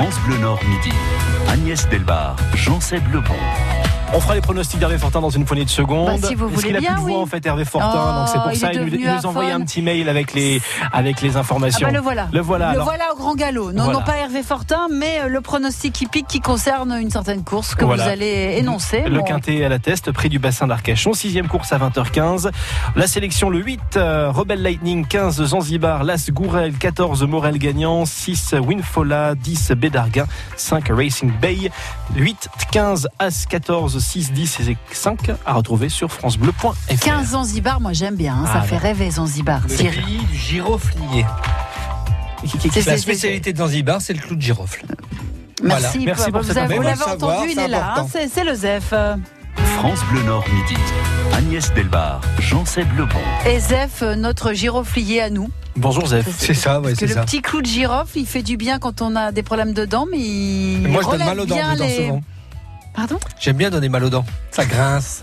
France Bleu Nord Midi. Agnès Delbar, Jean-Seb Lebon. On fera les pronostics d'Hervé Fortin dans une poignée de secondes. Bah, si vous voulez qu'il a bien, plus de voix oui. en fait Hervé Fortin, Oh, donc c'est pour il ça il, nous- nous aphone. un petit mail avec les avec les Ah informations. bah le voilà. Le voilà. Le alors. voilà au grand galop. Non, Voilà. non pas Hervé Fortin, mais euh, le pronostic hippique qui concerne une certaine course que Voilà. vous allez énoncer. Le Bon. quintet à la test, près du bassin d'Arcachon, sixième course à 20h15. La sélection, le 8, euh, Rebel Lightning, 15, Zanzibar, Las Gourel, 14, Morel Gagnant, 6, Winfola, 10, Bédarguin, 5, Racing Bay, 8, 15, As, 14, 6, 10 et 5 à retrouver sur francebleu.fr. 15 Zanzibar, moi j'aime bien, hein, ça Ah, fait rêver Zanzibar. Le pays du giroflier. C'est- La spécialité de Zanzibar, c'est le clou de girofle. Voilà. Merci, Merci pour vous, avez- l'avez le entendu, il est là. hein, c'est le ZEF. France Bleu Nord Midi. Agnès Delbar, Jean-Seb Lebon. Et ZEF, euh, notre giroflier à nous. Bonjour Zef. C'est ça, ouais, c'est le ça. petit clou de girofle, il fait du bien quand on a des problèmes de dents, mais il. Moi, je donne mal aux dents, bien aux dents les- souvent. Pardon J'aime bien donner mal aux dents. Ça grince.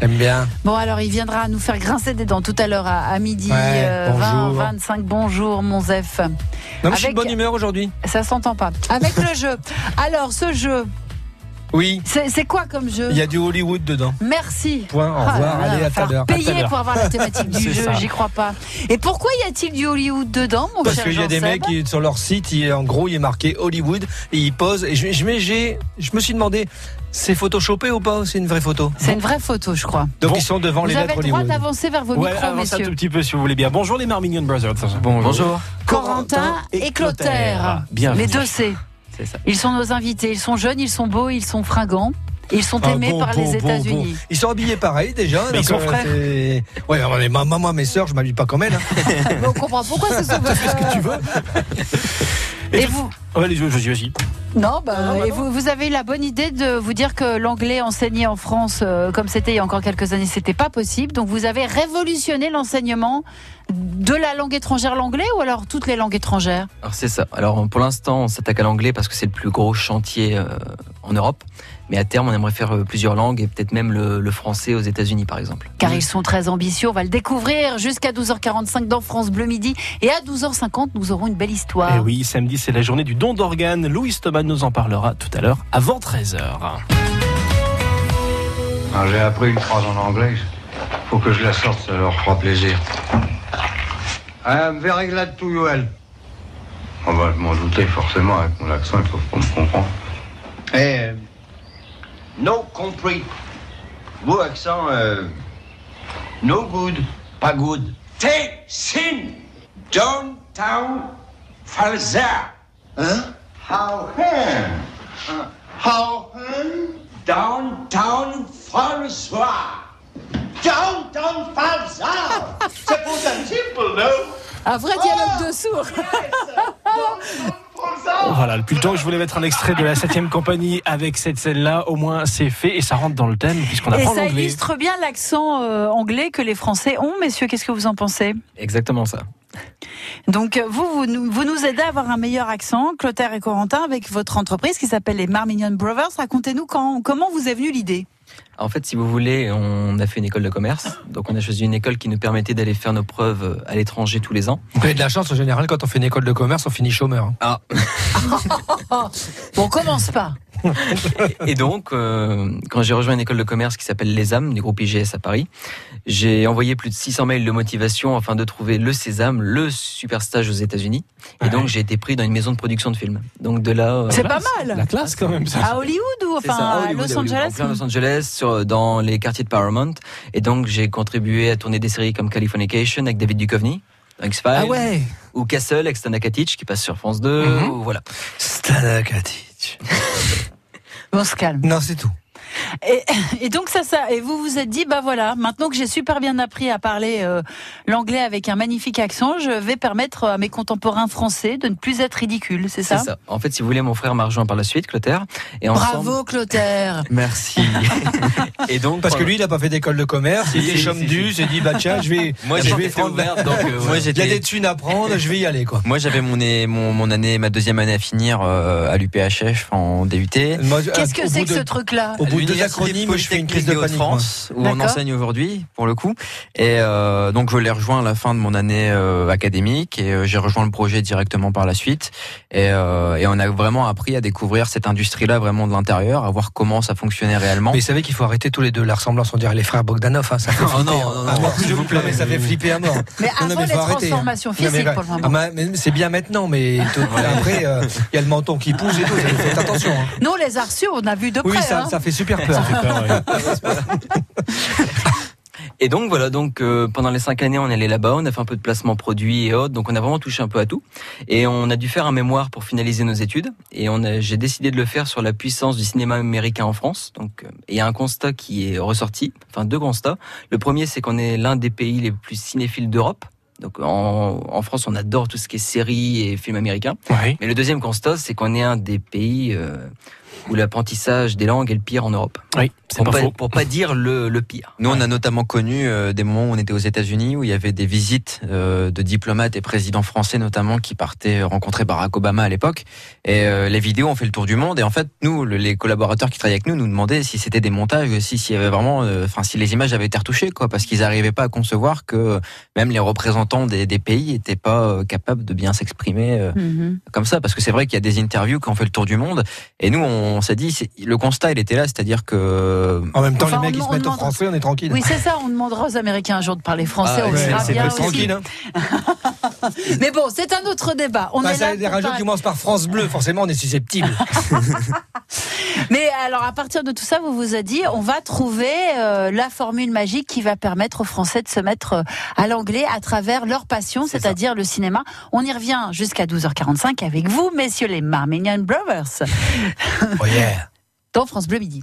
J'aime bien. Bon, alors il viendra nous faire grincer des dents tout à l'heure à, à midi Ouais, euh, 20, bonjour. 25. Bonjour, mon Zef. Non, mais je suis de bonne humeur aujourd'hui. Ça s'entend pas. Avec le jeu. Alors, ce jeu, Oui. c'est quoi comme jeu Il y a du Hollywood dedans. Merci. Point, au Ah revoir. là, Allez, à tout à l'heure. Payer pour avoir la thématique du jeu, j'y crois pas. Et pourquoi y a-t-il du Hollywood dedans, mon Parce qu'il y a des mecs qui, sur leur site, il, en gros, il est marqué Hollywood et ils posent. Et je, me suis demandé, c'est photoshopé ou pas C'est une vraie photo C'est une vraie photo, je crois. Donc Bon. ils sont devant Vous les avez lettres le droit Hollywood. d'avancer vers vos Ouais, micros, avancez un messieurs. tout petit peu si vous voulez bien. Bonjour les Marmignon Brothers. Bonjour. Corentin et Clotaire. Bienvenue. Les deux C. C'est ça. Ils sont nos invités. Ils sont jeunes, ils sont beaux, ils sont fringants. Ils sont Ah, aimés bon, par bon, les États-Unis. bon. Ils sont habillés pareil déjà. Mais ils sont frères. c'est- Ouais, alors, les- ma maman, mes sœurs, je m'habille pas comme elles. hein. Mais on comprend pourquoi ce sont vos que tu veux. Et Et vous Ouais, allez, vas-y, vas-y. Non, bah, Non, bah et non. vous, vous avez eu la bonne idée de vous dire que l'anglais enseigné en France, euh, comme c'était il y a encore quelques années, c'était pas possible. Donc vous avez révolutionné l'enseignement de la langue étrangère, l'anglais, ou alors toutes les langues étrangères? Alors c'est ça. Alors pour l'instant, on s'attaque à l'anglais parce que c'est le plus gros chantier euh, en Europe. Mais à terme, on aimerait faire euh, plusieurs langues et peut-être même le, le français aux États-Unis, par exemple. Car ils sont très ambitieux. On va le découvrir jusqu'à 12h45 dans France Bleu Midi. Et à 12h50, nous aurons une belle histoire. Et Eh oui, samedi, c'est la journée du don d'organes. Louis Thomas nous en parlera tout à l'heure, avant 13h. Alors, Ah, J'ai appris une phrase en anglais. Faut que je la sorte, ça leur fera plaisir. I am very glad to you. Oh bah, je m'en doutais forcément avec mon accent, il faut qu'on me comprenne. Eh, no compris. Beau accent, euh, no good, pas good. Take sin, downtown, Falza. Hein? How hen? How hen? Downtown Falza. Downtown Falza. C'est pour ça simple, non? Un vrai dialogue de sourds. Voilà, depuis le temps que je voulais mettre un extrait de la 7 compagnie avec cette scène-là, au moins c'est fait et ça rentre dans le thème puisqu'on Et apprend ça l'anglais. illustre bien l'accent euh, anglais que les Français ont. Messieurs, qu'est-ce que vous en pensez? Exactement ça. Donc vous, vous nous, vous nous aidez à avoir un meilleur accent, Clotaire et Corentin, avec votre entreprise qui s'appelle les Marmignon Brothers. Racontez-nous quand, comment vous est venue l'idée? En fait, si vous voulez, on a fait une école de commerce. Donc on a choisi une école qui nous permettait d'aller faire nos preuves à l'étranger tous les ans. Vous avez de la chance en général quand on fait une école de commerce, on finit chômeur. hein. Ah. Bon, on commence pas. Et donc, euh, quand j'ai rejoint une école de commerce qui s'appelle Les âmes du groupe IGS à Paris, j'ai envoyé plus de 600 mails de motivation afin de trouver le Sésame, le super stage aux États-Unis. Et Ouais. donc, j'ai été pris dans une maison de production de films. Donc de là, euh, C'est La pas classe, mal. La classe quand même ça. À Hollywood ou C'est enfin ça, à Hollywood, Los Hollywood, Angeles en plein Los Angeles, sur, dans les quartiers de Paramount. Et donc, j'ai contribué à tourner des séries comme Californication avec David Duchovny, X-Files, Ah ouais ou Castle avec Stana Katic qui passe sur France 2. Mhm. ou voilà. Stana Katic. On se calme. Non, c'est tout. Et, et donc ça, ça, et vous vous êtes dit, bah voilà, maintenant que j'ai super bien appris à parler euh, l'anglais avec un magnifique accent, je vais permettre à mes contemporains français de ne plus être ridicules, c'est C'est ça, ça. En fait, si vous voulez, mon frère m'a rejoint par la suite, Clotaire. Et ensemble... Bravo Clotaire. Merci. et donc, Parce que lui, il n'a pas fait d'école de commerce, il est chôme du, s'est dit, bah tiens, je vais, moi, je j'ai vais prendre. donc euh, Moi. Il y a des thunes à prendre, je vais y aller, quoi. Moi, j'avais mon, mon, mon année, ma deuxième année à finir euh, à l'UPHF en DUT. Qu'est-ce que c'est que de- ce truc-là? Deux acronymes, je fais une crise de panique. Hauts-de-France, où on enseigne aujourd'hui, pour le coup. Et euh, donc, je l'ai rejoint à la fin de mon année euh, académique et euh, j'ai rejoint le projet directement par la suite. Et, euh, et on a vraiment appris à découvrir cette industrie-là vraiment de l'intérieur, à voir comment ça fonctionnait réellement. Mais vous savez qu'il faut arrêter tous les deux la ressemblance, on dirait les frères Bogdanov, hein, ça fait Oh flipper. non, non, non, Ah, non, s'il vous plaît, mais ça fait flipper à mort. Mais Non, non, avant mais les arrêter, transformations Non, mais physiques pour le moment. ah, c'est bien maintenant, mais tout- après, euh, il y a le menton qui pousse et tout, faites attention. hein. Nous, on les a reçus, on a vu de près. Oui, ça, hein. ça fait super peur. Et donc voilà, donc euh, pendant les cinq années, on est allé là-bas, on a fait un peu de placement produit et autres, donc on a vraiment touché un peu à tout. Et on a dû faire un mémoire pour finaliser nos études. Et on a, j'ai décidé de le faire sur la puissance du cinéma américain en France. Donc euh, et il y a un constat qui est ressorti, enfin deux constats. Le premier, c'est qu'on est l'un des pays les plus cinéphiles d'Europe. Donc en, en France, on adore tout ce qui est séries et films américains. Oui. Mais le deuxième constat, c'est qu'on est un des pays euh, où l'apprentissage des langues est le pire en Europe. Oui, c'est Pour pas pas, faux. pour pas dire le, le pire. Nous, on a notamment connu euh, des moments où on était aux États-Unis, où il y avait des visites euh, de diplomates et présidents français notamment qui partaient rencontrer Barack Obama à l'époque. Et euh, les vidéos ont fait le tour du monde. Et en fait, nous, le- les collaborateurs qui travaillaient avec nous, nous demandaient si c'était des montages, si s'il y avait vraiment, euh, enfin, si les images avaient été retouchées, quoi, parce qu'ils n'arrivaient pas à concevoir que même les représentants des, des pays n'étaient pas euh, capables de bien s'exprimer. euh, Mhm. comme ça parce que c'est vrai qu'il y a des interviews qui ont fait le tour du monde et nous on s'est dit le constat il était là c'est-à-dire que En même temps, Enfin, les mecs, on- ils se on mettent au demande- français, on est tranquille. Oui, c'est ça, on demandera aux Américains un jour de parler français, Ah, on ouais, c'est tranquille. Hein. Mais bon, c'est un autre débat. On Bah, est ça, là des radios qui commencent par France Bleu, forcément, on est susceptible. Mais alors, à partir de tout ça, vous vous a dit, on va trouver euh, la formule magique qui va permettre aux Français de se mettre euh, à l'anglais à travers leur passion, C'est c'est-à-dire le cinéma. On y revient jusqu'à 12h45 avec vous, messieurs les Marmignon Brothers, Oh yeah. dans France Bleu Midi.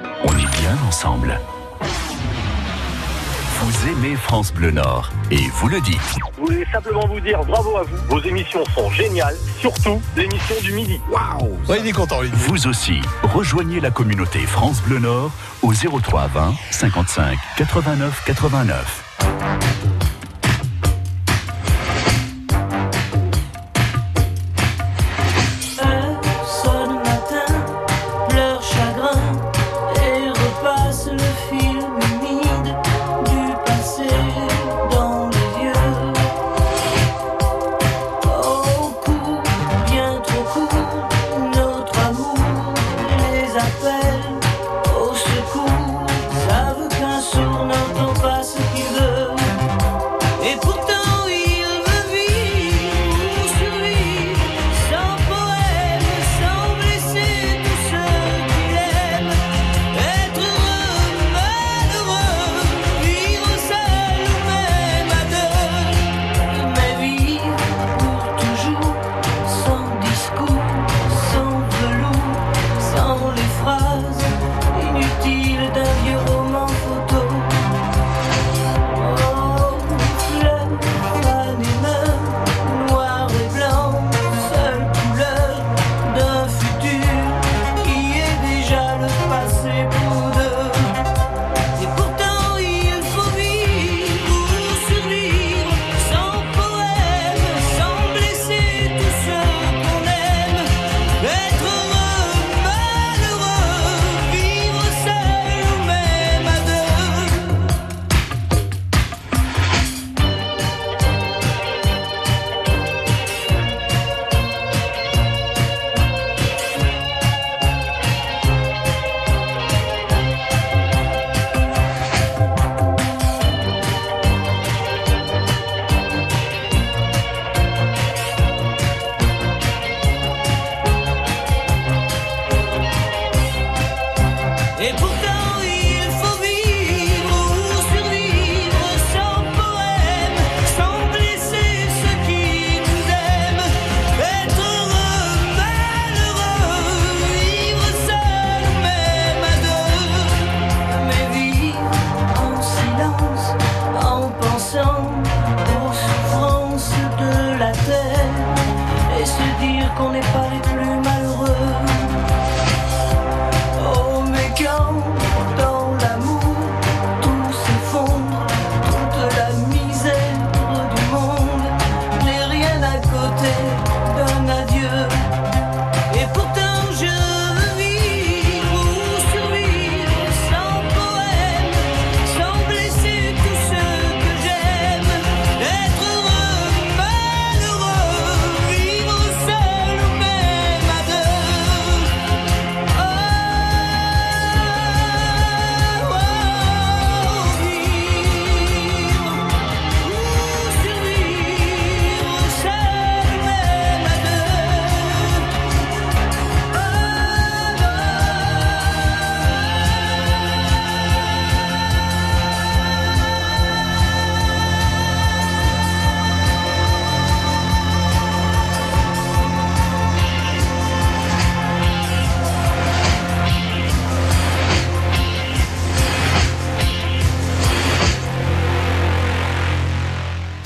on est bien ensemble. Vous aimez France Bleu Nord et vous le dites. Je voulais simplement vous dire bravo à vous. Vos émissions sont géniales, surtout l'émission du midi. Ouais, il est content, lui. Vous aussi, rejoignez la communauté France Bleu Nord au 03 20 55 89 89.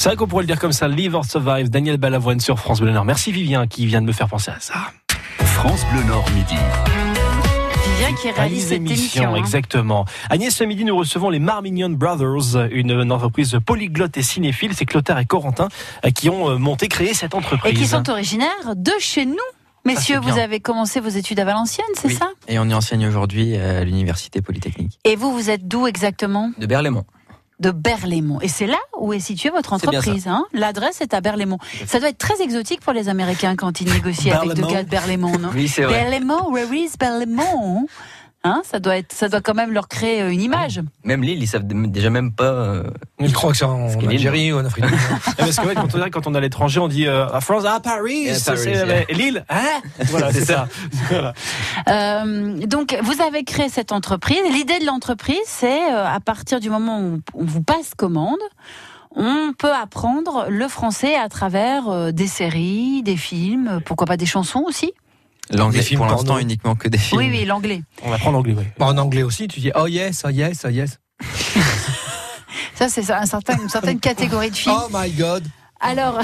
C'est vrai qu'on pourrait le dire comme ça, Live or Survive, Daniel Balavoine sur France Bleu Nord. Merci Vivien qui vient de me faire penser à ça. France Bleu Nord midi. Vivien qui réalise cette émission. hein. exactement. Agnès, ce midi, nous recevons les Marmignon Brothers, une, une entreprise polyglotte et cinéphile. C'est Clotaire et Corentin euh, qui ont euh, monté, créé cette entreprise. Et qui sont originaires de chez nous. Messieurs, vous avez commencé vos études à Valenciennes, c'est Oui. ça? Et on y enseigne aujourd'hui à l'université polytechnique. Et vous, vous êtes d'où exactement? De Berlaymont. De Berlaymont. Et c'est là où est située votre entreprise. Hein L'adresse est à Berlaymont. Ça doit être très exotique pour les Américains quand ils négocient avec deux gars de Berlaymont, non Oui, c'est vrai. Berlaymont, where is Berlaymont? Hein, ça doit être, ça doit quand même leur créer euh, une image. Même l'île, ils savent déjà même pas. euh, Ils croient que c'est en Algérie ou en Afrique. Eh, Parce que ouais, quand, on, quand on est à l'étranger, on dit euh, à France, à Paris, c'est- Paris, yeah. hein? Voilà, c'est ça. Voilà. Euh, donc, vous avez créé cette entreprise. L'idée de l'entreprise, c'est euh, à partir du moment où on vous passe commande, on peut apprendre le français à travers des séries, des films, pourquoi pas des chansons aussi? L'anglais, Des films pour l'instant, uniquement que des films. Oui, oui, l'anglais. On apprend l'anglais, oui. Bah, en anglais aussi, tu dis oh yes, oh yes, oh yes. Ça, c'est un certain, une certaine catégorie de films. Oh my god. Alors,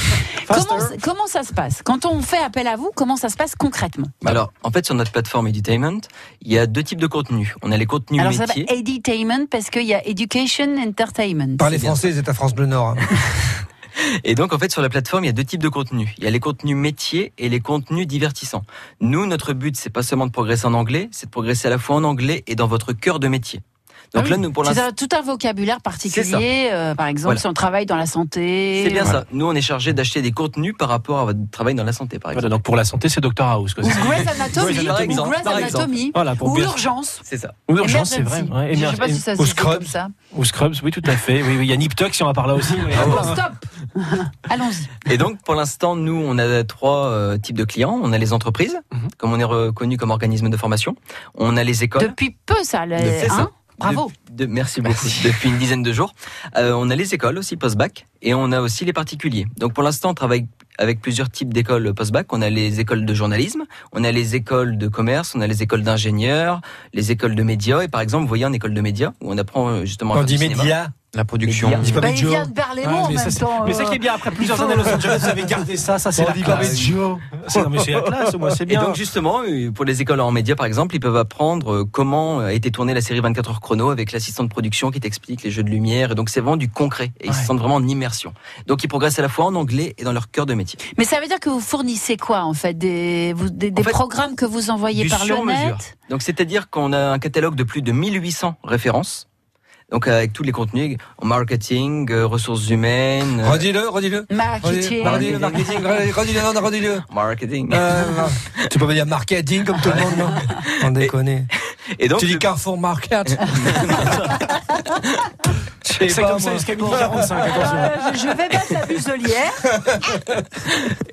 comment, comment ça se passe? Quand on fait appel à vous, comment ça se passe concrètement? Alors, en fait, sur notre plateforme Edutainment, il y a deux types de contenus. On a les contenus Alors, ça métiers. s'appelle Edutainment parce qu'il y a Education Entertainment. Parlez bien français, c'est à France Bleu Nord. hein. Et donc, en fait, sur la plateforme, il y a deux types de contenus. Il y a les contenus métiers et les contenus divertissants. Nous, notre but, c'est pas seulement de progresser en anglais, c'est de progresser à la fois en anglais et dans votre cœur de métier. Donc Ah là, nous, pour l'instant, tout un vocabulaire particulier. euh, par exemple, Voilà. si on travaille dans la santé. c'est bien ça. Nous, on est chargé d'acheter des contenus par rapport à votre travail dans la santé, par Voilà, exemple. donc pour la santé, c'est Dr House. Quoi. Ou C'est- Grey's Anatomy, ou Grey's par exemple. Anatomy, Voilà, pour ou bien- Urgence. C'est ça. Ou urgence, c'est vrai. Ouais, Je sais émer- pas si ça ou se dit Scrubs. comme ça. Ou Scrubs, oui, tout à fait. Oui, oui, il y a Nip Tuck si on en parle là aussi. Ah stop Allons-y. Et donc, pour l'instant, nous, on a trois euh, types de clients. On a les entreprises, Mhm. comme on est reconnu comme organisme de formation. On a les écoles. Depuis peu, ça. le- C'est ça. hein Bravo. De- de- merci beaucoup. Depuis une dizaine de jours. Euh, on a les écoles aussi post-bac et on a aussi les particuliers. Donc pour l'instant, on travaille avec plusieurs types d'écoles post-bac. On a les écoles de journalisme, on a les écoles de commerce, on a les écoles d'ingénieurs, les écoles de médias. Et par exemple, vous voyez en école de médias où on apprend euh, justement On dit du cinéma. média. La production. Bah, il vient de Berlaymont Ouais, en mais même ça, temps. mais c'est euh, qui est bien, après plusieurs années à Los Angeles, vous avez gardé ça, ça c'est la classe. Non, mais c'est la classe, moi c'est Et bien. donc justement, euh, pour les écoles en médias par exemple, ils peuvent apprendre euh, comment a été tournée la série 24 heures chrono avec l'assistant de production qui t'explique les jeux de lumière. Et donc c'est vraiment du concret. Et ils se Ouais. sentent vraiment en immersion. Donc ils progressent à la fois en anglais et dans leur cœur de métier. Mais ça veut dire que vous fournissez quoi en fait? Des, vous- des, des fait, programmes que vous envoyez par le net? Donc c'est-à-dire qu'on a un catalogue de plus de 1800 références. Donc avec tous les contenus, en marketing, euh, ressources humaines, euh, Redis-le, redis-le. Marketing. Redis-le, marketing. Redis-le, non, non, redis-le. marketing. Euh, tu peux pas dire marketing comme tout le monde, non On déconne. Et donc Tu dis Carrefour Market. C'est pas, comme ça moi. jusqu'à 45, attention. Euh, je je vais mettre la muselière.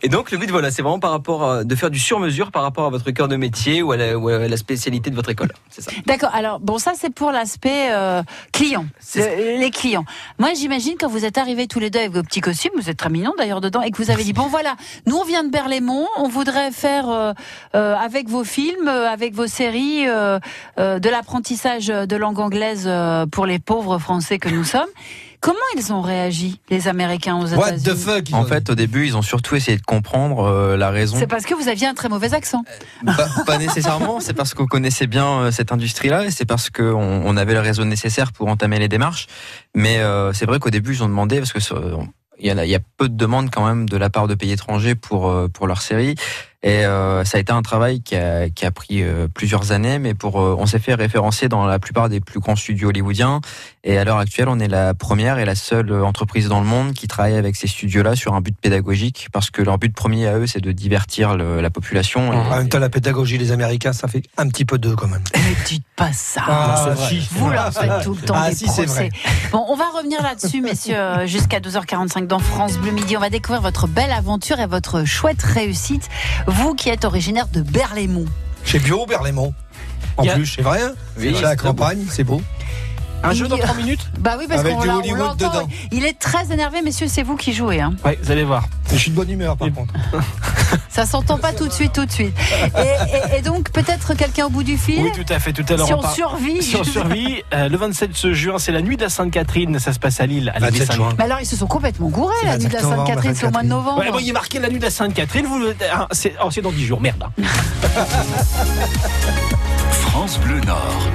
et donc le but voilà, c'est vraiment par rapport à, de faire du sur-mesure par rapport à votre cœur de métier ou à la, ou à la spécialité de votre école. C'est ça. D'accord. Alors bon, ça c'est pour l'aspect euh, client, C'est Le- les clients. Moi, j'imagine quand vous êtes arrivés tous les deux avec vos petits costumes, vous êtes très mignons d'ailleurs dedans, et que vous avez dit bon voilà, nous on vient de Berlaymont, on voudrait faire euh, euh, avec vos films, euh, avec vos séries, euh, euh, de l'apprentissage de langue anglaise euh, pour les pauvres Français que nous sommes. Comment ils ont réagi, les Américains aux What États-Unis the fuck En ont- fait, au début, ils ont surtout essayé de comprendre euh, la raison. C'est parce que vous aviez un très mauvais accent. Pas, pas nécessairement, c'est parce qu'on connaissait bien euh, cette industrie-là et c'est parce qu'on on avait le réseau nécessaire pour entamer les démarches. Mais euh, c'est vrai qu'au début, ils ont demandé, parce que euh, il y, a, il y a peu de demandes quand même de la part de pays étrangers pour, euh, pour leur série. Et euh, ça a été un travail qui a, qui a pris euh, plusieurs années, mais pour euh, on s'est fait référencer dans la plupart des plus grands studios hollywoodiens. Et à l'heure actuelle, on est la première et la seule entreprise dans le monde qui travaille avec ces studios-là sur un but pédagogique, parce que leur but premier à eux, c'est de divertir le- la population. Et- En même temps, la pédagogie des Américains, ça fait un petit peu d'eux quand même. Ne dites pas ça. Ah, c'est vrai. Vous leur faites tout le temps Ah, des si, c'est procès. vrai. Bon, on va revenir là-dessus, messieurs, euh, jusqu'à 12h45 dans France Bleu Midi. On va découvrir votre belle aventure et votre chouette réussite. Vous qui êtes originaire de Berlaymont. Chez Bio Berlaymont. En a- plus, c'est vrai. hein Oui, c'est la campagne, c'est beau. Un jeu dans 3 minutes Bah oui, parce Avec qu'on du l'a- on Hollywood l'entend. dedans. Il est très énervé, messieurs, c'est vous qui jouez. Hein. Ouais, vous allez voir. Je suis de bonne humeur par Et- contre. Ça s'entend pas tout de suite, tout de suite. Et, et- et donc, peut-être quelqu'un au bout du fil Oui, tout à fait. Tout à l'heure, Si on parle- survit. Si on survit, euh, le 27 juin, c'est la nuit de la Sainte-Catherine. Ça se passe à Lille. À l'Église 27 Saint-Louis. juin. Mais alors, ils se sont complètement gourés, C'est la nuit de la 27 novembre, Sainte-Catherine, c'est au mois de novembre. Ouais, bon, il est marqué la nuit de la Sainte-Catherine. Vous, le- ah, c'est oh, c'est dans 10 jours. Merde. France Bleu Nord.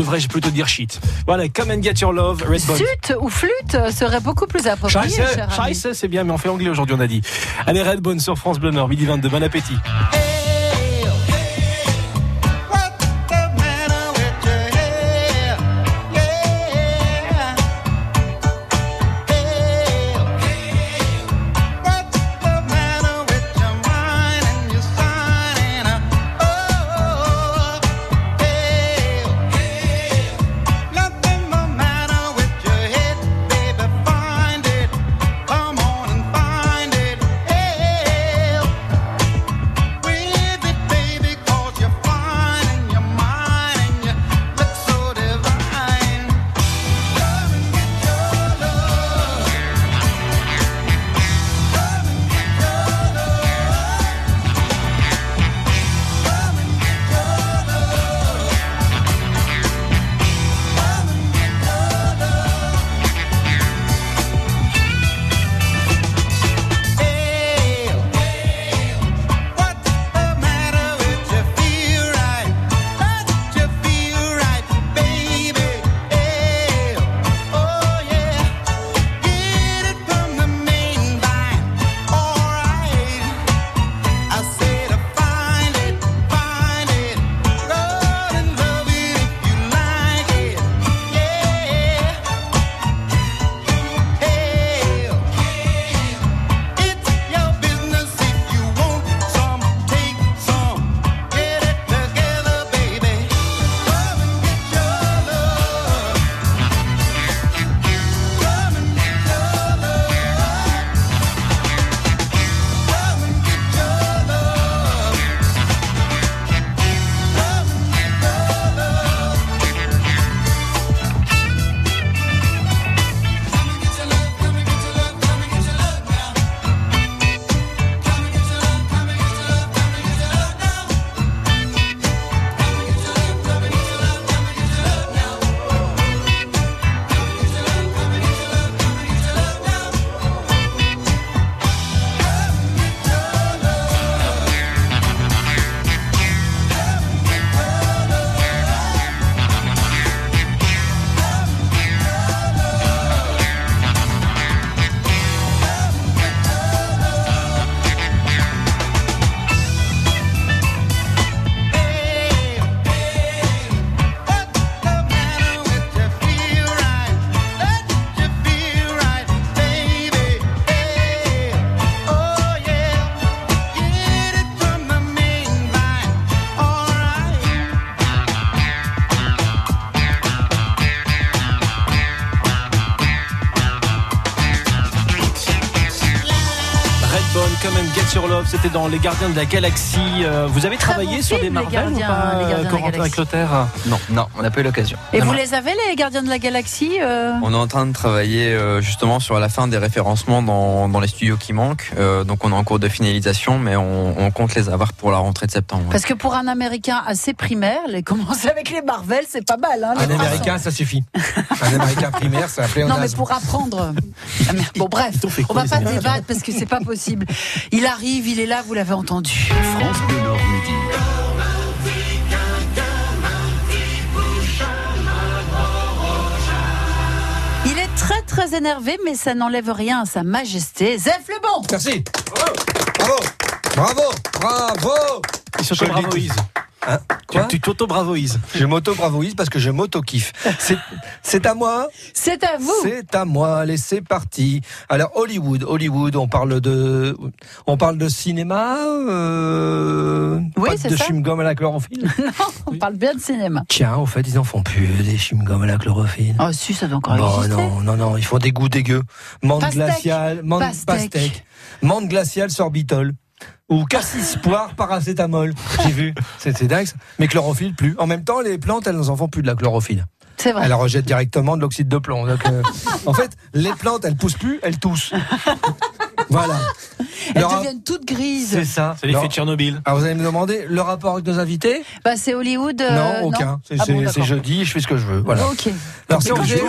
Devrais-je plutôt dire shit? Voilà, Come and Get Your Love, Redbone. Sut ou flûte serait beaucoup plus approprié. Scheisse, c'est bien, mais on fait anglais aujourd'hui, on a dit. Allez, Redbone sur France Bleu Nord, midi 22, bon appétit. C'était dans Les Gardiens de la Galaxie. Euh, vous avez travaillé bon sur film, des Les Marvel Gardiens- ou pas, Les Gardiens de la Corentin Galaxie. Clotaire Non, non, on n'a pas eu l'occasion. Et vous les avez, les gardiens de la galaxie euh On est en train de travailler euh, justement sur la fin des référencements dans, dans les studios qui manquent. Euh, donc on est en cours de finalisation, mais on, on compte les avoir pour la rentrée de septembre. Parce que pour un Américain assez primaire, les commencer avec les Marvel, c'est pas mal. Hein, Un américain, ça suffit. Un américain primaire, ça appelé Non, mais pour apprendre. Bon, bref, on quoi, va pas débattre parce que c'est pas possible. Il arrive, il est là, vous l'avez entendu. France Bleu Nord midi. Il est très très énervé, mais ça n'enlève rien à sa majesté. Zef le bon Merci. Bravo. Bravo. Bravo. Il Je le dis s'auto-bravoise. Hein Quoi Tu t'auto-bravoises. Je m'auto-bravoise parce que je m'auto-kiffe. C'est- C'est à moi C'est à vous C'est à moi, allez, c'est parti. Alors Hollywood, Hollywood, on parle de, on parle de cinéma, euh, Oui, pas c'est de chewing-gum à la chlorophylle. On parle bien de cinéma. Tiens, au fait, ils en font plus des chewing-gum à la chlorophylle. Oh, si, ça doit encore Bon, exister. non, non, non, ils font des goûts dégueux. Menthe glaciale, menthe Pastèque. pastèque, menthe glaciale sorbitol. Ou cassis poire paracétamol. J'ai vu. C'est dingue. Mais chlorophylle, plus. En même temps, les plantes, elles en font plus de la chlorophylle. C'est vrai. Elle rejette directement de l'oxyde de plomb. Donc, euh, en fait, les plantes, elles poussent plus, elles toussent. Voilà. Elles deviennent toutes grises. C'est ça. C'est l'effet de Tchernobyl. Alors vous allez me demander le rapport avec nos invités? Bah, c'est Hollywood. euh, Non, aucun. C'est Ah bon, jeudi, je fais ce que je veux. Voilà. Ok. Alors si on faisait,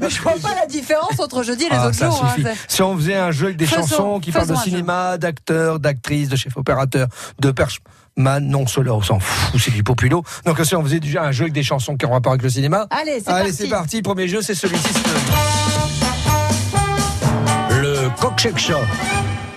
Mais je vois pas la différence entre jeudi et les Ah, autres jours. hein, si on faisait un jeu avec des Faisons- chansons qui parlent de cinéma, d'acteurs, d'actrices, de chefs opérateurs, de perchman, non, cela on s'en fout, c'est du populo. Donc si on faisait déjà un jeu avec des chansons qui ont rapport avec le cinéma. Allez, c'est Allez, parti. c'est parti. Premier jeu, c'est celui-ci. c'est Le le Cockshake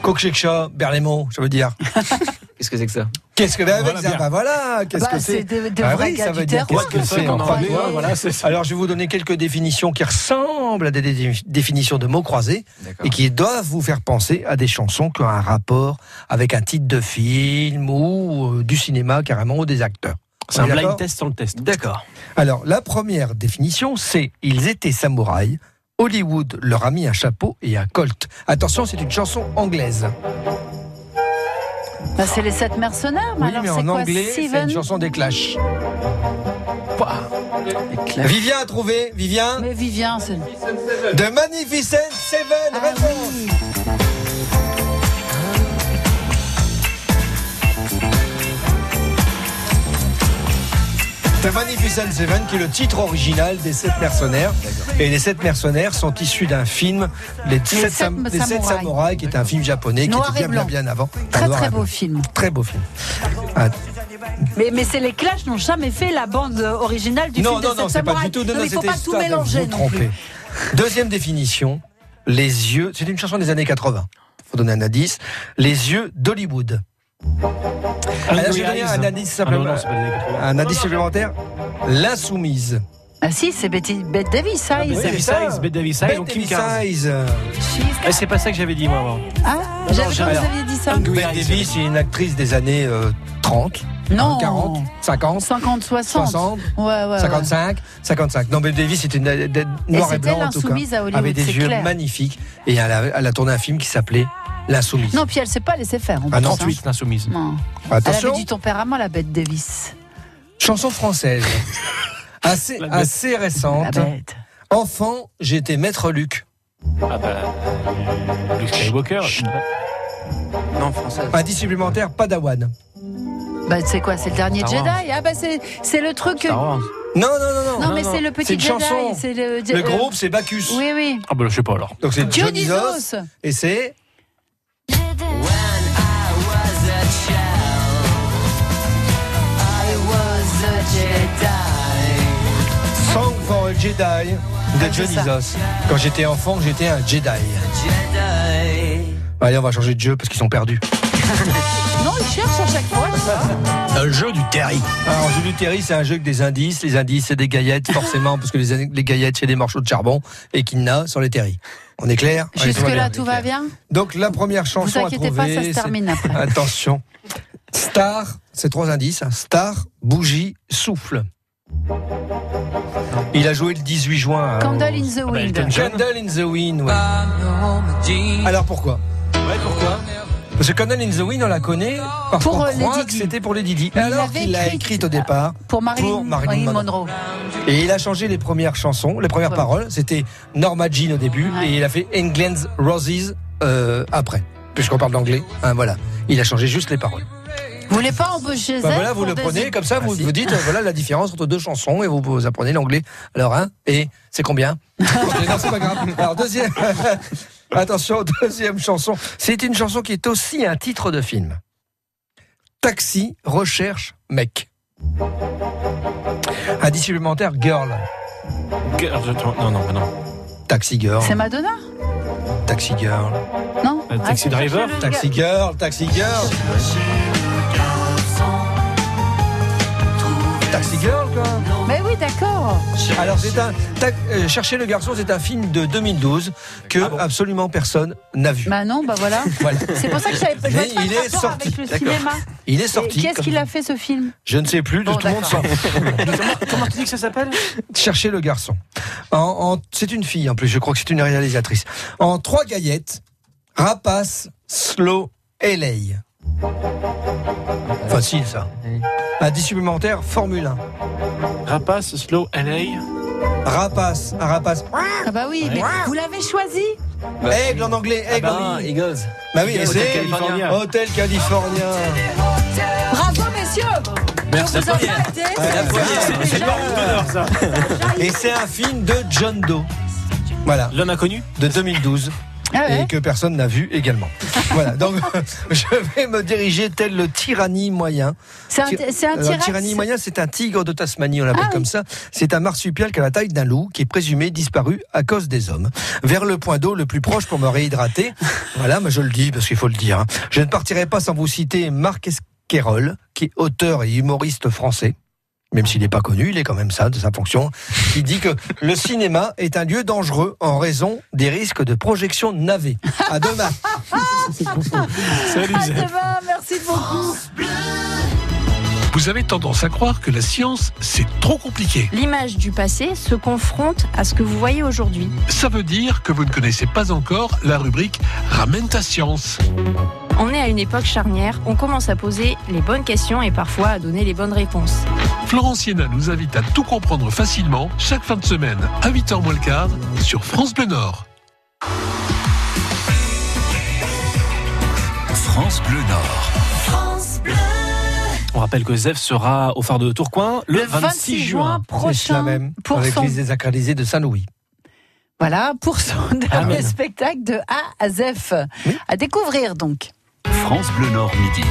Cockshake Berlaymont, je veux dire. Qu'est-ce que c'est que ça Qu'est-ce que ben, Voilà ça, bien. bah voilà, qu'est-ce Bah, que c'est c'est de- Ah oui, ça du veut dire qu'est-ce que c'est qu'on en en fait. voit, voilà, c'est ça. Alors je vais vous donner quelques définitions qui ressemblent à des dé- définitions de mots croisés D'accord. et qui doivent vous faire penser à des chansons qui ont un rapport avec un titre de film ou euh, du cinéma carrément ou des acteurs. C'est On un blind test sur le test. D'accord. Alors la première définition c'est ils étaient samouraïs. Hollywood leur a mis un chapeau et un colt. Attention, c'est une chanson anglaise. Bah, c'est les sept mercenaires. Oui, alors mais c'est en quoi, anglais, c'est une chanson des Clash. Vivien a trouvé, Vivien, Mais Vivien, c'est. de Magnificent Seven. Ah réponse. oui. The Magnificent Seven, qui est le titre original des Sept Mercenaires. Et les Sept Mercenaires sont issus d'un film, Les, Sept, Sept Sam- Les Sept Samouraïs. Qui est un film japonais Noir qui était bien, bien, bien avant. Très très beau blanc. film. Très beau film. Ah, Mais, mais c'est les Clash n'ont jamais fait la bande originale du non, film non, des non, Sept c'est pas du tout. Non, Non, il faut c'était pas tout mélanger non plus. Deuxième définition, les yeux. C'est une chanson des années 80. Faut donner un indice. Les yeux d'Hollywood. Alors, je vais donner un indice Ah non, non, 80. un indice supplémentaire. L'insoumise. Ah si, c'est Betty, Bette Davis, ça. Bette Davis. Size, Bette Davis Size, Bette donc Kim Davis Carnes. Size. Eh, c'est pas ça que j'avais dit, moi. avant. Ah, j'avais vous aviez dit ça. Bette. Davis, c'est une actrice des années euh, 30, Non. 40, 50, 50, 60. 60, Ouais, ouais, ouais. 55, 55. Non, Bette Davis, c'était une euh, de- noir et, c'était blanc en tout cas. à Hollywood, Avec des yeux clair. magnifiques. Et elle a, elle a tourné un film qui s'appelait L'insoumise. Non, puis elle s'est pas laissée faire. en Ah non, hein. 38, l'insoumise. Non. Elle Attention, avait du tempérament, la Bette Davis. chanson française. assez, bête. La récente. bête. Enfant, j'étais maître Luc. Ah bah, Luke Skywalker. Non, française. Indice supplémentaire, Padawan. Bah, c'est quoi C'est le dernier Star Jedi? Wars. Ah, bah, c'est, c'est le truc. Star Wars. Non, non, non, non. non, mais c'est le petit Jedi. chanson. C'est le, Le groupe, c'est Bacchus. Oui, oui. Ah bah, je sais pas alors. Donc c'est Dionysos. Dionysos. Et c'est Jedi de Ah. Dionysos. Quand j'étais enfant, j'étais un Jedi. Allez, on va changer de jeu parce qu'ils sont perdus. Non, il cherche à chaque fois. Le jeu du Terry. Alors, le jeu du Terry, c'est un jeu avec des indices. Les indices, c'est des gaillettes, forcément, parce que les, les gaillettes, c'est des morceaux de charbon. Et Kina sont les Terry. On est clair? Jusque-là, tout va bien Donc, la première Vous chanson à inquiétez pas, trouver. ça se termine après. Attention. Star, c'est trois indices. hein. Star, bougie, souffle. Il a joué le 18 juin. hein. Candle in the Wind. Candle in the Wind, ouais. Alors pourquoi? Ouais, pourquoi? Parce que Candle in the Wind, on la connaît parce Pour, qu'on euh, croit Lady que c'était pour les Didi. Mais Alors qu'il l'a écrite écrite au départ. Pour Marilyn, Pour Marilyn Marilyn Monroe. Monroe. Et il a changé les premières chansons, les premières Ouais. paroles. C'était Norma Jean au début Ouais. et il a fait England's Roses euh, après. Puisqu'on parle d'anglais, hein, voilà. Il a changé juste les paroles. Vous voulez pas embaucher Bah voilà, vous le des- prenez comme ça, vous vous dites euh, voilà la différence entre deux chansons et vous, vous apprenez l'anglais. Alors hein, et c'est combien Non, c'est pas grave. Alors deuxième, attention, deuxième chanson. C'est une chanson qui est aussi un titre de film. Taxi recherche mec. Indice supplémentaire girl. Girl, je- Non, non, non. Taxi girl. C'est Madonna Taxi girl. Non Euh, Taxi Driver Taxi girl. Taxi girl. Taxi girl quoi. Mais oui, d'accord. Alors c'est un tac- euh, chercher le garçon, c'est un film de 2012 que Ah bon absolument personne n'a vu. Bah non, bah voilà. Voilà. C'est pour ça que je savais pas. je Mais voyais pas il le est sorti. Avec le cinéma. Il est sorti. Qui est-ce comme- qui l'a fait ce film? Je ne sais plus, de Bon, tout le monde s'en. Comment tu dis que ça s'appelle? Chercher le garçon. En, en- c'est une fille en plus, je crois que c'est une réalisatrice. En trois gaillettes, Rapace, Slow, LA. Facile ça. Un supplémentaire, Formule 1. Rapace, Slow, LA. Rapace, un rapace. Ah bah oui, mais vous l'avez choisi Aigle en anglais, aigle. ben, Eagles. Bah oui, Eagles, c'est Hôtel California. Hôtel Californien. Bravo messieurs Merci. Vous. C'est- d'honneur, ça. Et c'est un film de John Doe. Voilà. L'homme inconnu? De 2012. Ah ouais Et que personne n'a vu également. voilà, donc je vais me diriger tel le tyrannie moyen. C'est un, c'est un euh, T-Rex tyrannie moyen, c'est un tigre de Tasmanie, on l'appelle Ah oui. comme ça. C'est un marsupial qui a la taille d'un loup, qui est présumé disparu à cause des hommes. Vers le point d'eau le plus proche pour me réhydrater. voilà, mais je le dis parce qu'il faut le dire. hein. Je ne partirai pas sans vous citer Marc Esquerol, qui est auteur et humoriste français. Même s'il n'est pas connu, il est quand même ça de sa fonction, qui dit que le cinéma est un lieu dangereux en raison des risques de projection de navets. À demain. Salut, À demain, merci beaucoup. Vous avez tendance à croire que la science, c'est trop compliqué. L'image du passé se confronte à ce que vous voyez aujourd'hui. Ça veut dire que vous ne connaissez pas encore la rubrique Ramène ta science. On est à une époque charnière, on commence à poser les bonnes questions et parfois à donner les bonnes réponses. Florence Siena nous invite à tout comprendre facilement chaque fin de semaine à 8h moins le quart sur France Bleu Nord. France Bleu Nord. On rappelle que Zef sera au phare de Tourcoing le, Le 26 juin prochain même, pour avec son les désacralisés de Saint-Louis. Voilà, pour son dernier Amen. spectacle de A à Zef. À découvrir donc. France Bleu Nord midi.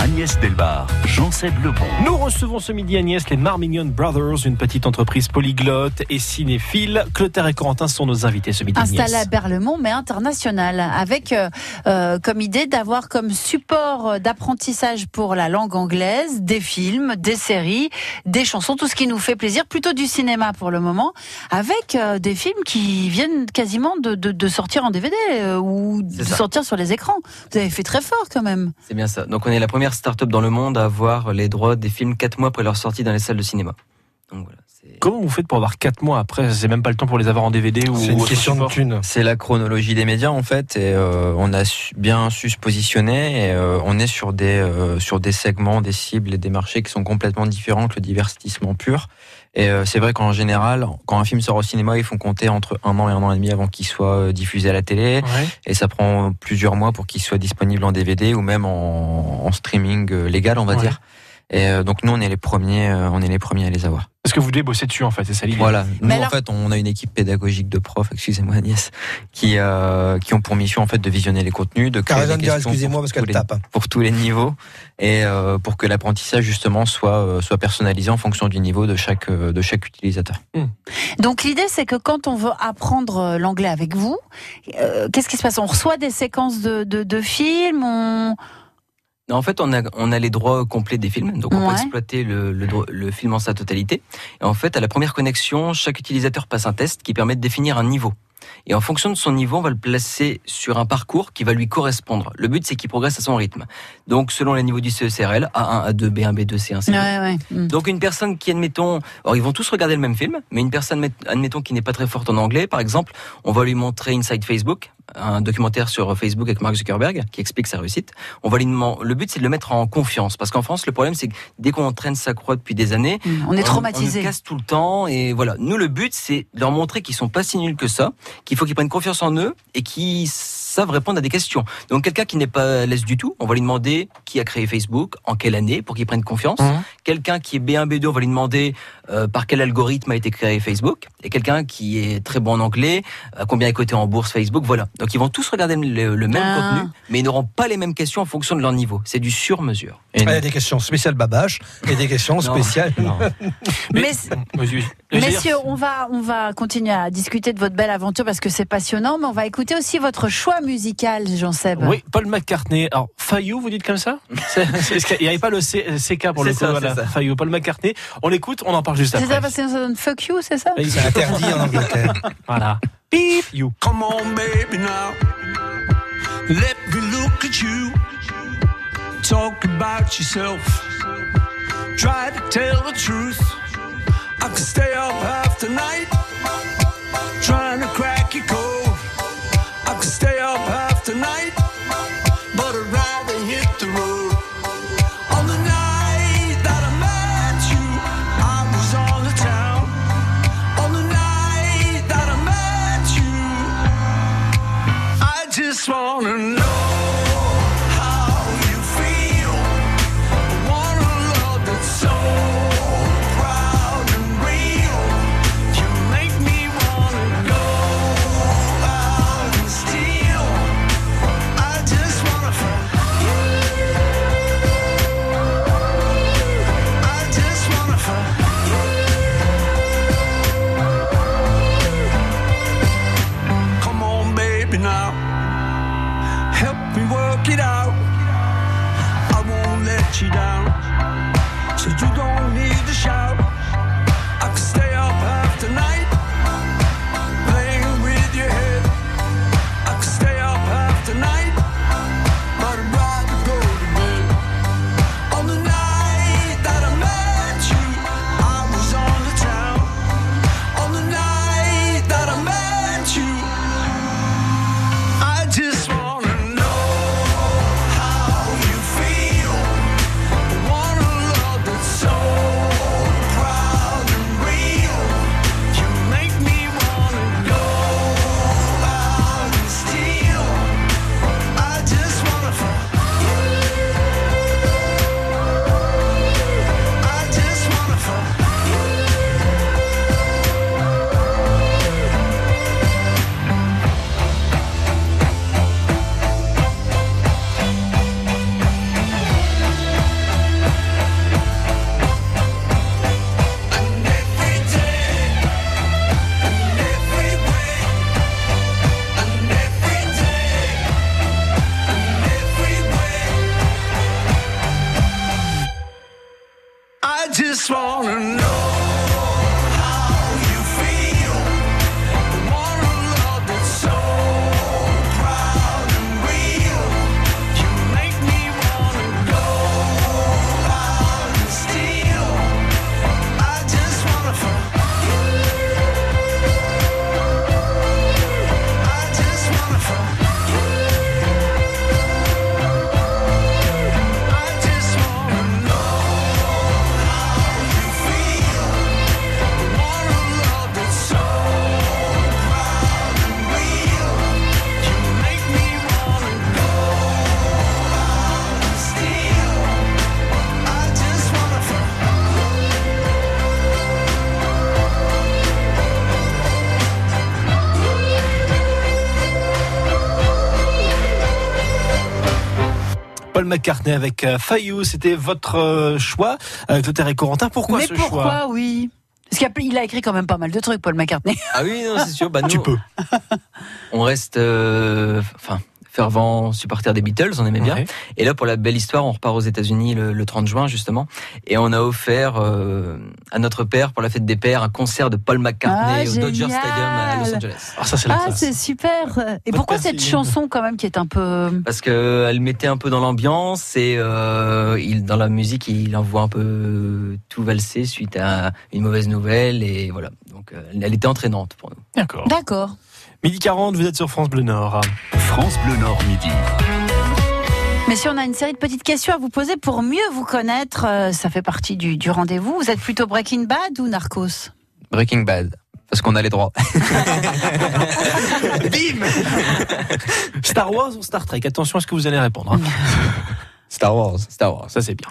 Agnès Delbar, Jean-Seb Lebon. Nous recevons ce midi Agnès, les Marmignon Brothers, une petite entreprise polyglotte et cinéphile. Clotaire et Corentin sont nos invités ce midi. Installé à. Berlemont, mais international, avec euh, euh, comme idée d'avoir comme support d'apprentissage pour la langue anglaise des films, des séries, des chansons, tout ce qui nous fait plaisir, plutôt du cinéma pour le moment, avec euh, des films qui viennent quasiment de, de- de sortir en DVD euh, ou de ça. sortir sur les écrans. Vous avez fait très fort quand même. C'est bien ça. Donc on est la première start-up dans le monde à avoir les droits des films 4 mois après leur sortie dans les salles de cinéma. Donc voilà. Comment vous faites pour avoir 4 mois après? C'est même pas le temps pour les avoir en DVD ou C'est une question de thune. C'est la chronologie des médias en fait, et euh, on a su- bien su se positionner. Et, euh, on est sur des euh, sur des segments, des cibles et des marchés qui sont complètement différents que le divertissement pur. Et euh, c'est vrai qu'en général, quand un film sort au cinéma, ils font compter entre un an et un an et demi avant qu'il soit euh, diffusé à la télé, Ouais. et ça prend plusieurs mois pour qu'il soit disponible en DVD ou même en, en streaming euh, légal, on va Ouais. dire. Et euh, donc nous, on est les premiers, euh, on est les premiers à les avoir. Parce que vous devez bosser dessus en fait, c'est ça l'idée. Voilà. Nous, en fait, on a une équipe pédagogique de profs, excusez-moi Agnès, qui euh, qui ont pour mission en fait de visionner les contenus, de créer des questions excusez-moi pour parce tous qu'elle les- tape. pour tous les niveaux et euh, pour que l'apprentissage justement soit euh, soit personnalisé en fonction du niveau de chaque euh, de chaque utilisateur. Donc l'idée, c'est que quand on veut apprendre l'anglais avec vous, euh, qu'est-ce qui se passe? On reçoit des séquences de, de, de films on... En fait, on a, on a les droits complets des films, donc on Ouais. peut exploiter le, le, le film en sa totalité. Et en fait, à la première connexion, chaque utilisateur passe un test qui permet de définir un niveau. Et en fonction de son niveau, on va le placer sur un parcours qui va lui correspondre. Le but, c'est qu'il progresse à son rythme. Donc, selon les niveaux du CECRL, A1, A2, B1, B2, C1, C2. Ouais, ouais. Mm. Donc une personne qui, admettons, alors ils vont tous regarder le même film, mais une personne, met- admettons, qui n'est pas très forte en anglais, par exemple, on va lui montrer Inside Facebook, un documentaire sur Facebook avec Mark Zuckerberg, qui explique sa réussite. On va lui demander, le but c'est de le mettre en confiance, parce qu'en France, le problème c'est que dès qu'on entraîne sa croix depuis des années, Mm. On est traumatisé. on le casse tout le temps, et voilà. Nous, le but c'est de leur montrer qu'ils sont pas si nuls que ça, qu'il faut qu'ils prennent confiance en eux, et qu'ils savent répondre à des questions. Donc quelqu'un qui n'est pas à l'aise du tout, on va lui demander qui a créé Facebook, en quelle année, pour qu'il prenne confiance. Mhm. Quelqu'un qui est B1, B2, on va lui demander euh, par quel algorithme a été créé Facebook. Et quelqu'un qui est très bon en anglais, à combien est coté en bourse Facebook, voilà. Donc ils vont tous regarder le, le même Ah. contenu, mais ils n'auront pas les mêmes questions en fonction de leur niveau. C'est du sur-mesure. Et Il y a des questions spéciales babache et des questions Non. spéciales. Mais, Vas-y. messieurs, on va, on va continuer à discuter de votre belle aventure parce que c'est passionnant, mais on va écouter aussi votre choix musical, Jean-Seb. Oui, Paul McCartney. Alors, Fayou, vous dites comme ça C'est- c'est- qu'il n'y avait pas le C- CK pour le C'est coup ça, voilà. c'est ça. Fayou, Paul McCartney. On l'écoute, on en parle juste C'est après. ça parce que ça donne fuck you, c'est ça il- C'est interdit en Angleterre. Voilà. Beep you. Come on, baby, now. Let me look at you. Talk about yourself. Try to tell the truth. I could stay up half the night. Trying to crack McCartney avec euh, Fayou, c'était votre euh, choix avec Clotaire et Corentin. Pourquoi Mais ce pourquoi, choix oui? Parce qu'il a, il a écrit quand même pas mal de trucs, Paul McCartney. Ah oui, non, c'est sûr. Bah, nous, Tu peux. on reste, euh, enfin, fervent supporter des Beatles, on aimait bien. Ouais. Et là, pour la belle histoire, on repart aux États-Unis le, le 30 juin justement, et on a offert euh, à notre père pour la fête des pères un concert de Paul McCartney Ah, au Dodger. Stadium à Los Angeles. Ah, ça c'est Ah, super. Et pourquoi cette chanson quand même qui est un peu... Parce que elle mettait un peu dans l'ambiance et euh, il, dans la musique, il envoie un peu tout valser suite à une mauvaise nouvelle et voilà. Donc, euh, elle était entraînante pour nous. D'accord. D'accord. Midi 40, vous êtes sur France Bleu Nord. France Bleu Nord midi. Si on a une série de petites questions à vous poser pour mieux vous connaître, euh, ça fait partie du, du rendez-vous. Vous êtes plutôt Breaking Bad ou Narcos? Breaking Bad. Parce qu'on a les droits. Bim Star Wars ou Star Trek? Attention à ce que vous allez répondre. hein. Star Wars. Star Wars, ça c'est bien.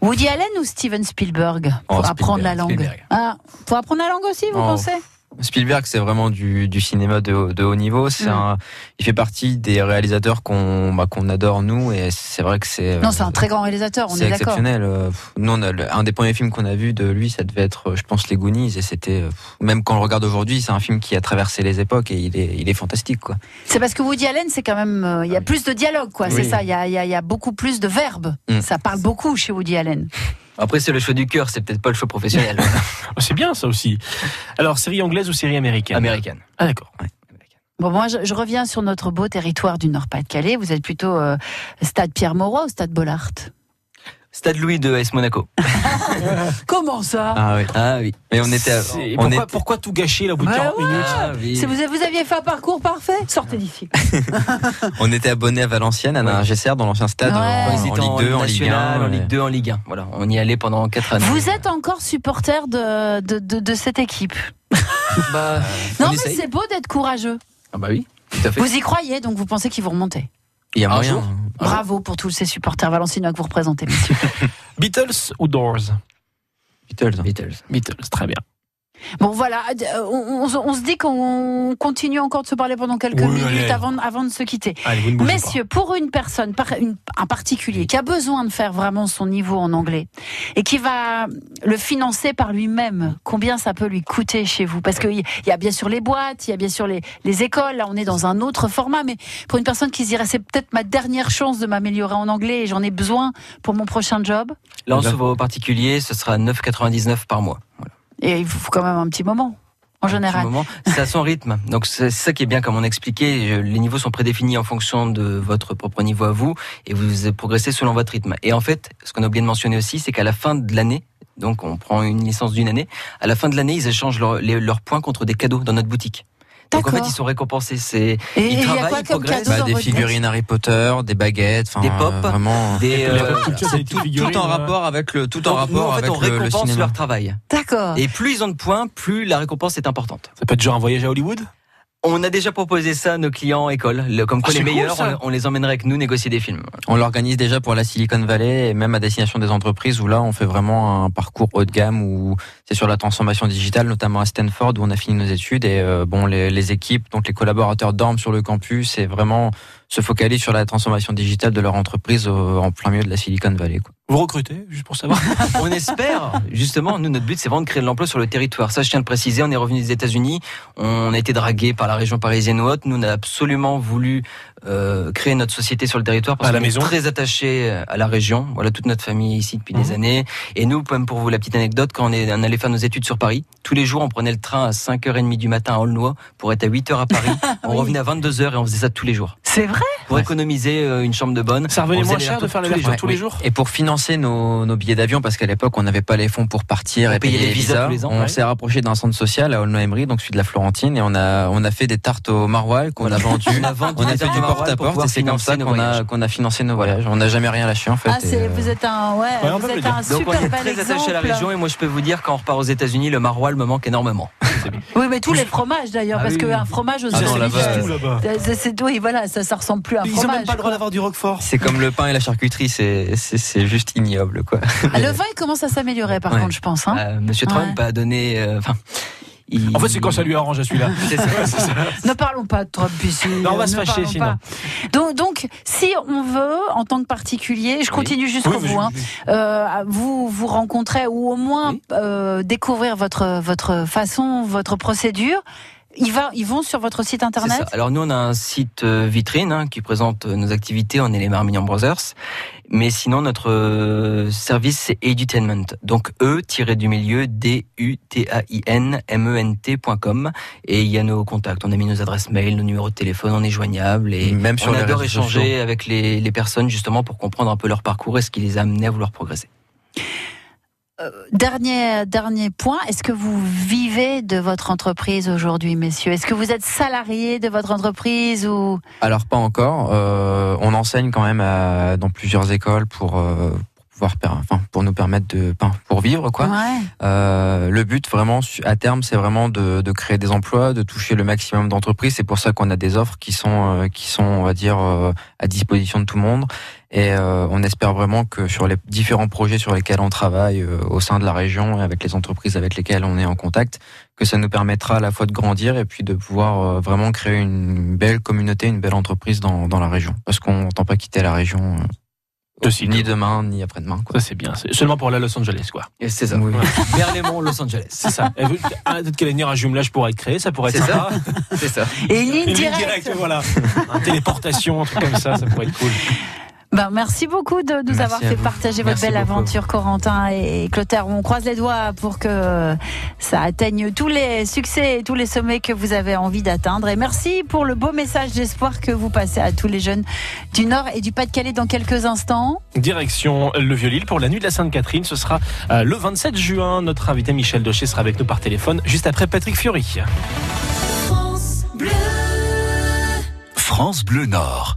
Woody Allen ou Steven Spielberg? Pour Oh, apprendre la langue Spielberg. Ah, pour apprendre la langue aussi, vous Oh. pensez? Spielberg, c'est vraiment du, du cinéma de, haut- de haut niveau. C'est un, il fait partie des réalisateurs qu'on bah, qu'on adore nous, et c'est vrai que c'est. Non, c'est un très grand réalisateur, on C'est est d'accord. exceptionnel. Euh, pff, Nous, on a le- un des premiers films qu'on a vu de lui, ça devait être, euh, je pense, Les Goonies, et c'était, euh, même quand on le regarde aujourd'hui, c'est un film qui a traversé les époques et il est, il est fantastique, quoi. C'est parce que Woody Allen, c'est quand même, euh, il y a plus de dialogue, quoi. C'est ça. Il y a, il y a- il y a beaucoup plus de verbes. Mm. Ça parle beaucoup chez Woody Allen. Après, c'est le choix du cœur, c'est peut-être pas le choix professionnel. Oh, C'est bien ça aussi. Alors, série anglaise ou série américaine Américaine. Ah d'accord. Bon, moi, je, je reviens sur notre beau territoire du Nord-Pas-de-Calais. Vous êtes plutôt euh, Stade Pierre-Mauroy ou Stade Bollard? Stade Louis de S Monaco. Comment ça Ah oui. Ah oui. Mais on était, on pourquoi, est, pourquoi tout gâcher là, au bout de Bah 40 ouais. minutes Ah oui. Si vous, vous aviez fait un parcours parfait, sortez d'ici. on était abonné à Valenciennes, à un GCR dans l'ancien stade, Ouais. en, en Ligue 2, en Ligue national, 1. en Ligue 2, en Ligue 1. Voilà, on y allait pendant 4 années. Vous êtes encore supporter de, de, de, de cette équipe. Bah, Non, on mais c'est beau d'être courageux. Ah bah oui, tout à fait. Vous y croyez, donc vous pensez qu'ils vont remonter. Il y a Un moyen. jour. Bravo pour tous ces supporters valenciennois que vous représentez, messieurs. Beatles ou Doors? Beatles. Beatles. Beatles, très bien. Bon voilà, euh, on, on- on se dit qu'on continue encore de se parler pendant quelques Oui, minutes avant, avant de se quitter. Allez, vous ne bougez Messieurs, pour une personne, par- une- un particulier qui a besoin de faire vraiment son niveau en anglais et qui va le financer par lui-même, combien ça peut lui coûter chez vous? Parce qu'il y a bien sûr les boîtes, il y a bien sûr les, les écoles, là on est dans un autre format, mais pour une personne qui se dirait c'est peut-être ma dernière chance de m'améliorer en anglais et j'en ai besoin pour mon prochain job, Là, on s'ouvre aux particuliers, ce sera 9,99 par mois. Et il faut quand même un petit moment, en général. C'est à son rythme. Donc c'est ça qui est bien, comme on expliquait. Les niveaux sont prédéfinis en fonction de votre propre niveau à vous, et vous progressez selon votre rythme. Et en fait, ce qu'on a oublié de mentionner aussi, c'est qu'à la fin de l'année, donc on prend une licence d'une année, à la fin de l'année, ils échangent leur- leurs points contre des cadeaux dans notre boutique. Donc en fait, ils sont récompensés. C'est Et ils il y a travaillent, quoi ils progressent. Bah, des figurines Harry Potter, des baguettes, enfin, Des pop, euh, vraiment des, euh, c'est tout figurines, en rapport avec le tout Donc, en nous, rapport en fait, avec on le, le récompense cinéma. leur travail. D'accord. Et plus ils ont de points, plus la récompense est importante. Ça peut être genre un voyage à Hollywood? On a déjà proposé ça à nos clients écoles, le- comme quoi Ah, les c'est cool, meilleurs, on, on les emmènerait avec nous négocier des films. On l'organise déjà pour la Silicon Valley et même à destination des entreprises où là on fait vraiment un parcours haut de gamme où c'est sur la transformation digitale, notamment à Stanford où on a fini nos études et euh, bon les, les équipes, donc les collaborateurs dorment sur le campus et vraiment se focalisent sur la transformation digitale de leur entreprise euh, en plein milieu de la Silicon Valley. Quoi. Vous recrutez, juste pour savoir On espère, justement, nous, notre but, c'est vraiment de créer de l'emploi sur le territoire. Ça, je tiens à le préciser, on est revenu des États-Unis, on a été dragué par la région parisienne ou autre. Nous, on a absolument voulu euh, créer notre société sur le territoire parce À la qu'on est très attaché à la région. Voilà, toute notre famille est ici depuis des années. Et nous, même pour vous la petite anecdote, quand on, est, on allait faire nos études sur Paris, tous les jours, on prenait le train à 5h30 du matin à Aulnois pour être à 8h à Paris. on revenait à 22h et on faisait ça tous les jours. C'est vrai? Pour économiser euh, une chambre de bonne. Ça revenait moins cher de faire les tous les allers-retours jours. tous les Oui. jours? Et pour financer nos, nos billets d'avion, parce qu'à l'époque on n'avait pas les fonds pour partir On et payer les les visas visas, tous les ans, on ouais. s'est rapproché d'un centre social à Aulnoy-Emery, donc celui de la Florentine, et on a on a fait des tartes au maroilles qu'on a vendues. On a vendu On a fait du au maroilles porte à pour porte pouvoir et c'est comme ça qu'on a qu'on a financé nos voyages. On n'a jamais rien lâché en fait. Ah, et, euh, vous êtes un, ouais, Ouais, vous êtes un Donc on super est très attaché à la région et moi je peux vous dire quand on repart aux États-Unis, le maroilles me manque énormément. Oui, mais tous les fromages d'ailleurs, Ah parce oui, qu'un fromage aussi, Ah là-bas. C'est- c'est- oui, voilà, ça, ça ressemble plus à un Ils ont fromage. même pas le droit d'avoir du roquefort. C'est comme le pain et la charcuterie, c'est c'est c'est juste ignoble quoi. Ah, le vin, il commence à s'améliorer, par Ouais. contre, je pense. Hein. Euh, Monsieur Trump a donné. euh, Enfin. il- En fait, c'est quand ça lui arrange à celui-là. Ouais. Ne parlons pas de Trump ici. Non, on va se fâcher, sinon. Donc, donc, si on veut, en tant que particulier, je continue jusqu'au Oui, mais bout, je- hein, euh, vous vous rencontrez ou au moins Oui. euh, découvrir votre votre façon, votre procédure. Ils, va, ils vont sur votre site internet. ça. Alors nous on a un site euh, vitrine hein, qui présente euh, nos activités, on est les Marmignon Brothers. Mais sinon notre euh, service c'est edutainment. Donc E tiré du milieu D U T A I N M E et il y a nos contacts, on a mis nos adresses mail, nos numéros de téléphone, on est joignable et Même sur on adore échanger sociaux. avec les, les personnes justement pour comprendre un peu leur parcours et ce qui les a amenés à vouloir progresser. Dernier, dernier point, est-ce que vous vivez de votre entreprise aujourd'hui, messieurs? Est-ce que vous êtes salarié de votre entreprise ou? Alors pas encore. Euh, on enseigne quand même à- dans plusieurs écoles pour, euh, pour pouvoir, enfin, pour nous permettre de, pour vivre quoi. Ouais. Euh, le but vraiment à terme, c'est vraiment de, de créer des emplois, de toucher le maximum d'entreprises. C'est pour ça qu'on a des offres qui sont, euh, qui sont, on va dire, euh, à disposition de tout le monde. Et euh, on espère vraiment que sur les différents projets sur lesquels on travaille euh, au sein de la région et avec les entreprises avec lesquelles on est en contact, que ça nous permettra à la fois de grandir et puis de pouvoir euh, vraiment créer une belle communauté, une belle entreprise dans, dans la région. Parce qu'on n'entend pas quitter la région. euh, De ni demain, ni après-demain. quoi. Ça, c'est bien. C'est seulement pour aller à Los Angeles, quoi. Et c'est ça. Oui. Berlaymont, Los Angeles. C'est ça. Et vous- ah, Peut-être qu'à l'avenir, un jumelage pourrait être créé, ça pourrait être C'est sympa. C'est ça. Et une ligne Une directe. directe, voilà. Un téléportation, un truc comme ça, ça pourrait être cool. Ben, merci beaucoup de nous Merci avoir fait vous. partager Merci votre belle beaucoup. aventure, Corentin et Clotaire. On croise les doigts pour que ça atteigne tous les succès et tous les sommets que vous avez envie d'atteindre. Et merci pour le beau message d'espoir que vous passez à tous les jeunes du Nord et du Pas-de-Calais dans quelques instants. Direction le Vieux-Lille pour la nuit de la Sainte-Catherine. Ce sera euh, le 27 juin. Notre invité Michel Docher sera avec nous par téléphone juste après Patrick Fiori. France Bleu Nord.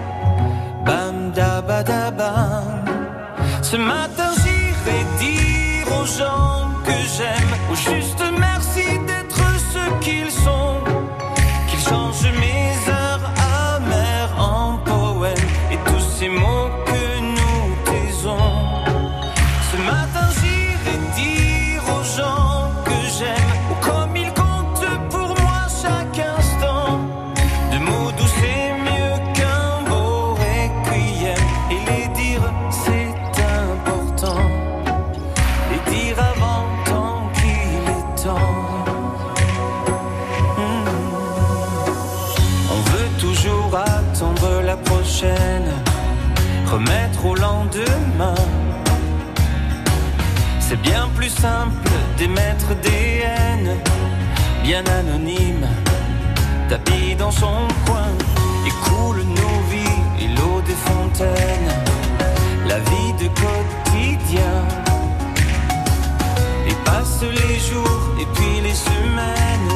Ce matin, j'irai dire aux gens que j'aime, simple d'émettre des haines, bien anonymes, tapis dans son coin. Et coule nos vies et l'eau des fontaines, la vie de quotidien. Et passent les jours et puis les semaines,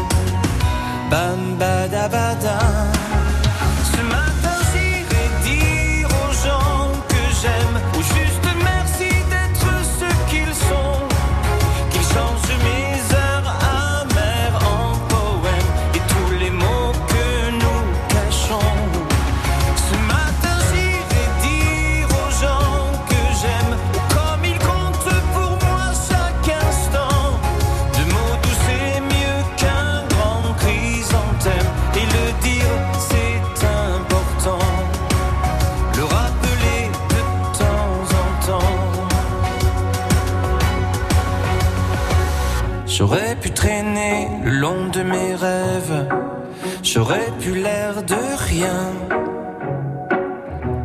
bam badabada.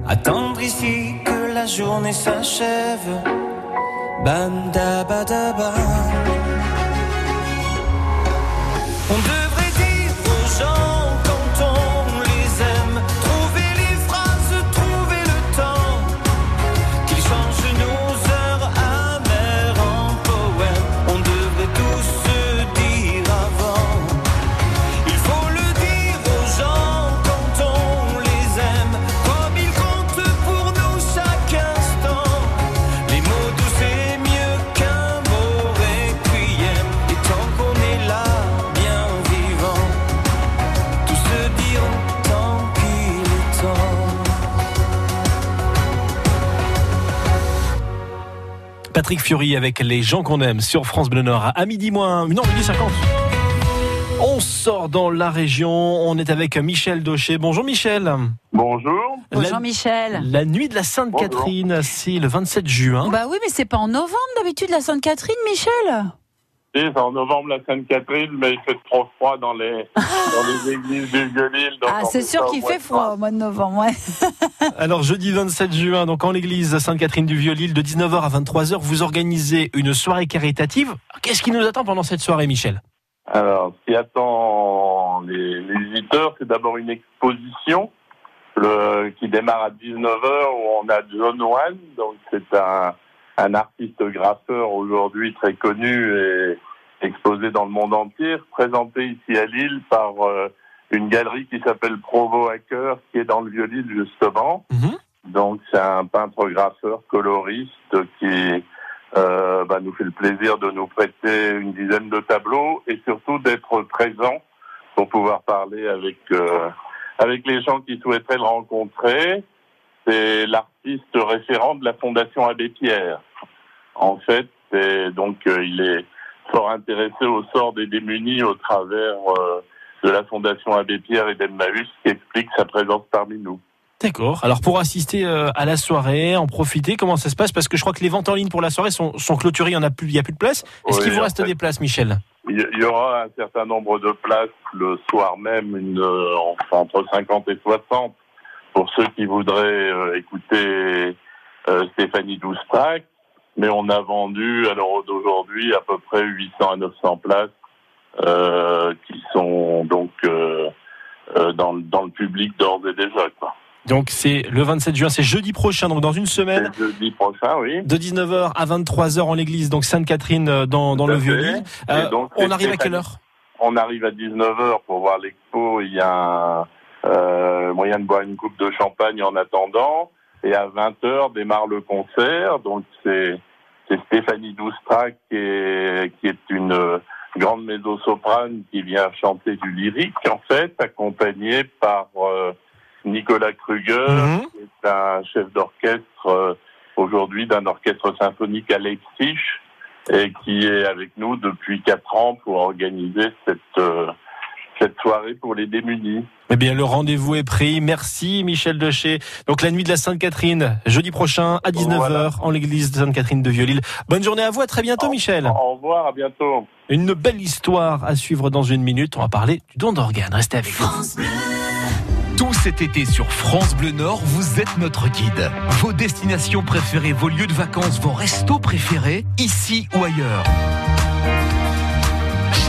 Attendre ici que la journée s'achève, bam Patrick Fiori avec les gens qu'on aime sur France Bleu Nord à midi moins, non, midi 50. On sort dans la région, on est avec Michel Daucher. Bonjour Michel. Bonjour. Bonjour Michel. La nuit de la Sainte-Catherine, c'est le 27 juin. Bah oui, mais c'est pas en novembre d'habitude la Sainte-Catherine, Michel. En novembre la Sainte-Catherine, mais il fait trop froid dans les, dans les églises du Vieux-Lille. donc Ah, c'est sûr qu'il fait froid au mois de novembre, ouais. Alors jeudi 27 juin, donc en l'église Sainte-Catherine du Vieux-Lille, de 19h à 23h, vous organisez une soirée caritative. Qu'est-ce qui nous attend pendant cette soirée, Michel? Alors, ce qui attend les, les visiteurs, c'est d'abord une exposition le, qui démarre à 19h où on a John Wan, donc c'est un, un artiste graffeur aujourd'hui très connu et exposé dans le monde entier, présenté ici à Lille par euh, une galerie qui s'appelle Provo Hacker, qui est dans le Vieux-Lille justement. Donc c'est un peintre graffeur coloriste qui euh, bah, nous fait le plaisir de nous prêter une dizaine de tableaux et surtout d'être présent pour pouvoir parler avec euh, avec les gens qui souhaiteraient le rencontrer. C'est l'artiste référent de la Fondation Abbé Pierre. En fait, et donc euh, il est fort intéressé au sort des démunis au travers euh, de la Fondation Abbé Pierre et d'Emmaüs qui explique sa présence parmi nous. D'accord. Alors pour assister euh, à la soirée, en profiter, comment ça se passe? Parce que je crois que les ventes en ligne pour la soirée sont, sont clôturées, il y en a a plus de place. Est-ce Oui, qu'il vous reste fait. des places, Michel? Il y- aura un certain nombre de places le soir même, une, entre 50 et 60, pour ceux qui voudraient euh, écouter euh, Stéphanie Doustrac. Mais on a vendu, à l'heure d'aujourd'hui, à peu près 800 à 900 places euh, qui sont donc euh, euh, dans, le- dans le public d'ores et déjà. Quoi. Donc c'est le 27 juin, c'est jeudi prochain, donc dans une semaine. Jeudi prochain, oui. De 19h à 23h en l'église, donc Sainte-Catherine dans, le. Vieux-Lille. On arrive à quelle heure? On arrive à 19h pour voir l'expo. Il y a un euh, moyen de boire une coupe de champagne en attendant. Et à 20h démarre le concert. Donc c'est c'est Stéphanie Doustrac qui est, qui est une euh, grande mezzo-soprane qui vient chanter du lyrique en fait, accompagnée par euh, Nicolas Kruger, Mhm. qui est un chef d'orchestre euh, aujourd'hui d'un orchestre symphonique à Leipzig et qui est avec nous depuis quatre ans pour organiser cette euh, cette soirée pour les démunis. Eh bien, le rendez-vous est pris. Merci, Michel Deché. Donc, la nuit de la Sainte-Catherine, jeudi prochain, à 19h, Voilà. en l'église de Sainte-Catherine de Vieux-Lille. Bonne journée à vous. À très bientôt, Michel. Au revoir, à bientôt. Une belle histoire à suivre dans une minute. On va parler du don d'organes. Restez avec nous. Tout cet été sur France Bleu Nord, vous êtes notre guide. Vos destinations préférées, vos lieux de vacances, vos restos préférés, ici ou ailleurs.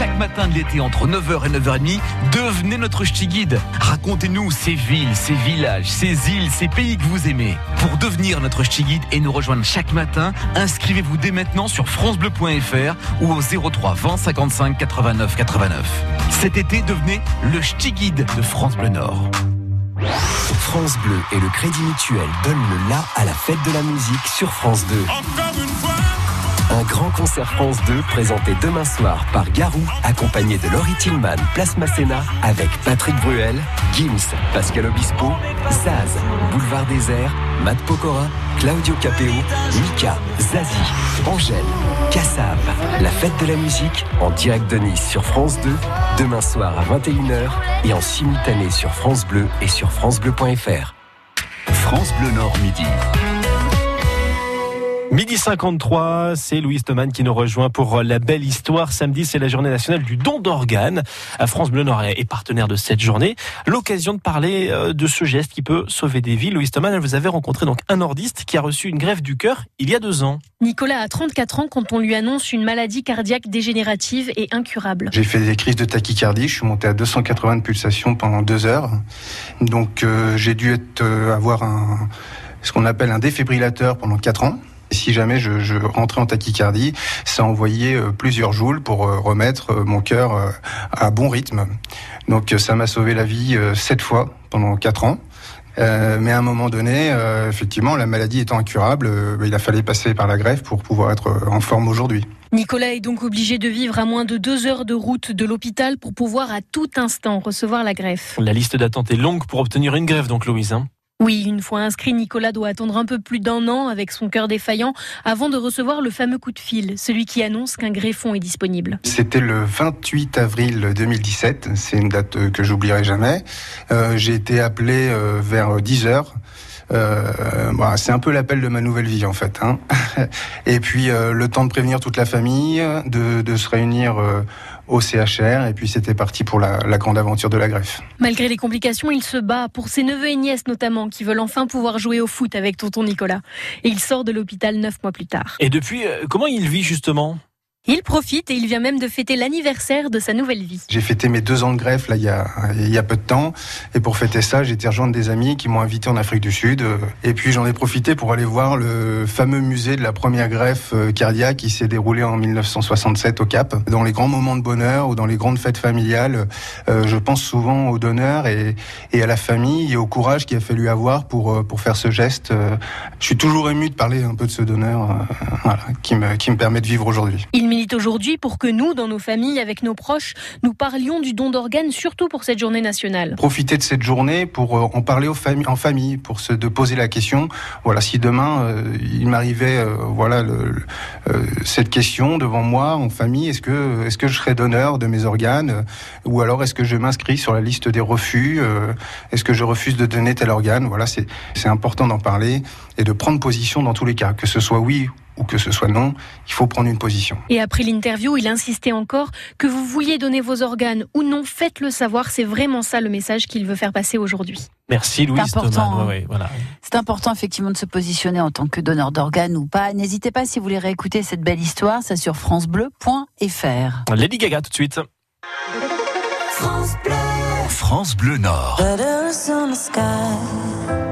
Chaque matin de l'été, entre 9h et 9h30, devenez notre ch'ti guide. Racontez-nous ces villes, ces villages, ces îles, ces pays que vous aimez. Pour devenir notre ch'ti guide et nous rejoindre chaque matin, inscrivez-vous dès maintenant sur francebleu.fr ou au 03 20 55 89 89. Cet été, devenez le ch'ti guide de France Bleu Nord. France Bleu et le Crédit Mutuel donnent le la à la fête de la musique sur France 2. Un grand concert France 2 présenté demain soir par Garou, accompagné de Laurie Tillman, Place Masséna, avec Patrick Bruel, Gims, Pascal Obispo, Zaz, Boulevard Désert, Matt Pokora, Claudio Capeo, Mika, Zazie, Angèle, Kassav. La fête de la musique en direct de Nice sur France 2, demain soir à 21h et en simultané sur France Bleu et sur FranceBleu.fr. France Bleu Nord midi. Midi 53, c'est Louise Thoman qui nous rejoint pour la belle histoire. Samedi, c'est la journée nationale du don d'organes. À France Bleu Nord est partenaire de cette journée. L'occasion de parler euh, de ce geste qui peut sauver des vies. Louise Thoman, vous avez rencontré donc un nordiste qui a reçu une greffe du cœur il y a deux ans. Nicolas a 34 ans quand on lui annonce une maladie cardiaque dégénérative et incurable. J'ai fait des crises de tachycardie, je suis monté à 280 de pulsations pendant deux heures. Donc euh, j'ai dû être, euh, avoir un, ce qu'on appelle un défibrillateur pendant quatre ans. Et si jamais je, je rentrais en tachycardie, ça envoyait euh, plusieurs joules pour euh, remettre euh, mon cœur à bon rythme. Donc ça m'a sauvé la vie sept fois pendant quatre ans. Euh, mais à un moment donné, euh, effectivement, la maladie étant incurable, euh, il a fallu passer par la greffe pour pouvoir être en forme aujourd'hui. Nicolas est donc obligé de vivre à moins de deux heures de route de l'hôpital pour pouvoir à tout instant recevoir la greffe. La liste d'attente est longue pour obtenir une greffe, donc Louise. hein. Oui, une fois inscrit, Nicolas doit attendre un peu plus d'un an avec son cœur défaillant avant de recevoir le fameux coup de fil, celui qui annonce qu'un greffon est disponible. C'était le 28 avril 2017, c'est une date euh, que j'oublierai jamais. Euh, J'ai été appelé euh, vers 10 heures. C'est un peu l'appel de ma nouvelle vie en fait. Hein. Et puis le temps de prévenir toute la famille, de, se réunir au CHR, et puis c'était parti pour la, la grande aventure de la greffe. Malgré les complications, il se bat pour ses neveux et nièces notamment, qui veulent enfin pouvoir jouer au foot avec tonton Nicolas. Et il sort de l'hôpital neuf mois plus tard. Et depuis, euh, comment il vit justement? Il profite et il vient même de fêter l'anniversaire de sa nouvelle vie. J'ai fêté mes deux ans de greffe là il y a, il y a peu de temps et pour fêter ça j'ai été rejoindre des amis qui m'ont invité en Afrique du Sud et puis j'en ai profité pour aller voir le fameux musée de la première greffe euh, cardiaque qui s'est déroulée en 1967 au Cap. Dans les grands moments de bonheur ou dans les grandes fêtes familiales, euh, je pense souvent aux donneurs et, et à la famille et au courage qu'il a fallu avoir pour euh, pour faire ce geste. Je suis toujours ému de parler un peu de ce donneur euh, voilà, qui me qui me permet de vivre aujourd'hui. Il milite aujourd'hui pour que nous, dans nos familles, avec nos proches, nous parlions du don d'organes, surtout pour cette journée nationale. profiter de cette journée pour euh, en parler en famille, pour se de poser la question. Voilà, si demain euh, il m'arrivait, euh, voilà, cette question devant moi en famille, est-ce que est-ce que je serais donneur de mes organes, ou alors est-ce que je m'inscris sur la liste des refus, est-ce que je refuse de donner tel organe? Voilà, c'est c'est important d'en parler et de prendre position dans tous les cas, que ce soit oui ou que ce soit non, il faut prendre une position. Et après l'interview, il insistait encore que vous vouliez donner vos organes ou non, faites-le savoir. C'est vraiment ça le message qu'il veut faire passer aujourd'hui. Merci Louise C'est important, hein. Ouais, ouais, voilà. C'est important effectivement de se positionner en tant que donneur d'organes ou pas. N'hésitez pas si vous voulez réécouter cette belle histoire, c'est sur francebleu.fr. Lady Gaga tout de suite. France Bleu Nord. Letters on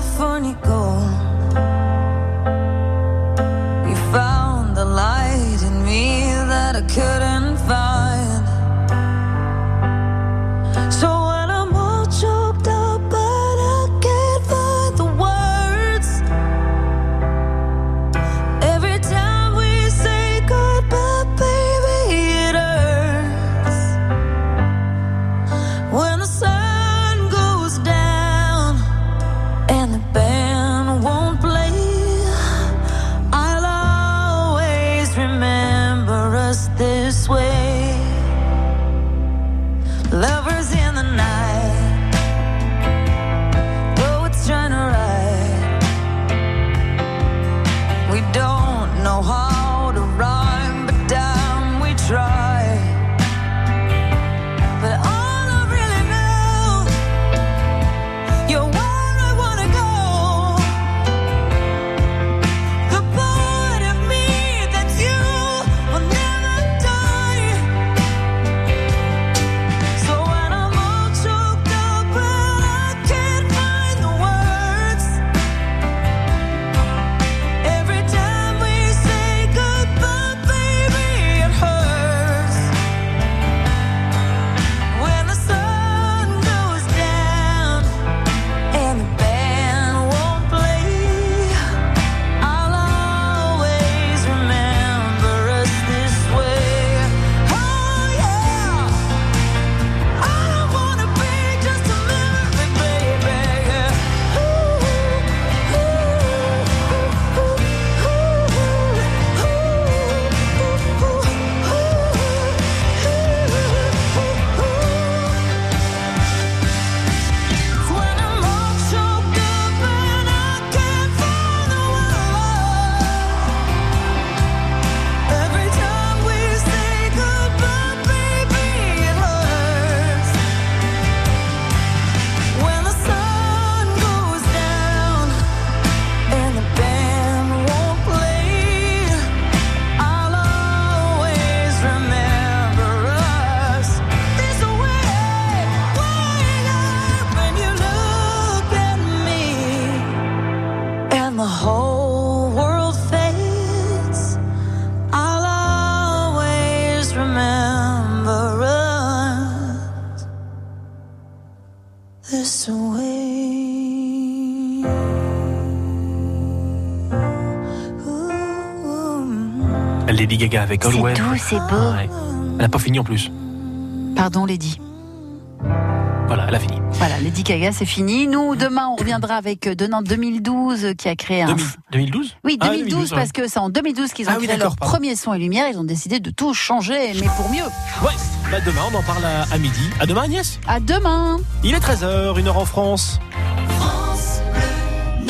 Gaga avec C'est doux, c'est beau. Ouais. Elle n'a pas fini en plus. Pardon, Lady. Voilà, elle a fini. Voilà, Lady Gaga, c'est fini. Nous, demain, on reviendra avec euh, Denain 2012 euh, qui a créé un. 2000 2012 Oui, Ah, 2012, ouais. parce que c'est en 2012 qu'ils ont Ah oui, créé d'accord, leur pardon. premier son et lumière. Ils ont décidé de tout changer, mais pour mieux. Ouais, bah demain, on en parle à, à midi. À demain, Agnès? À demain Il est 13h, 1h en France.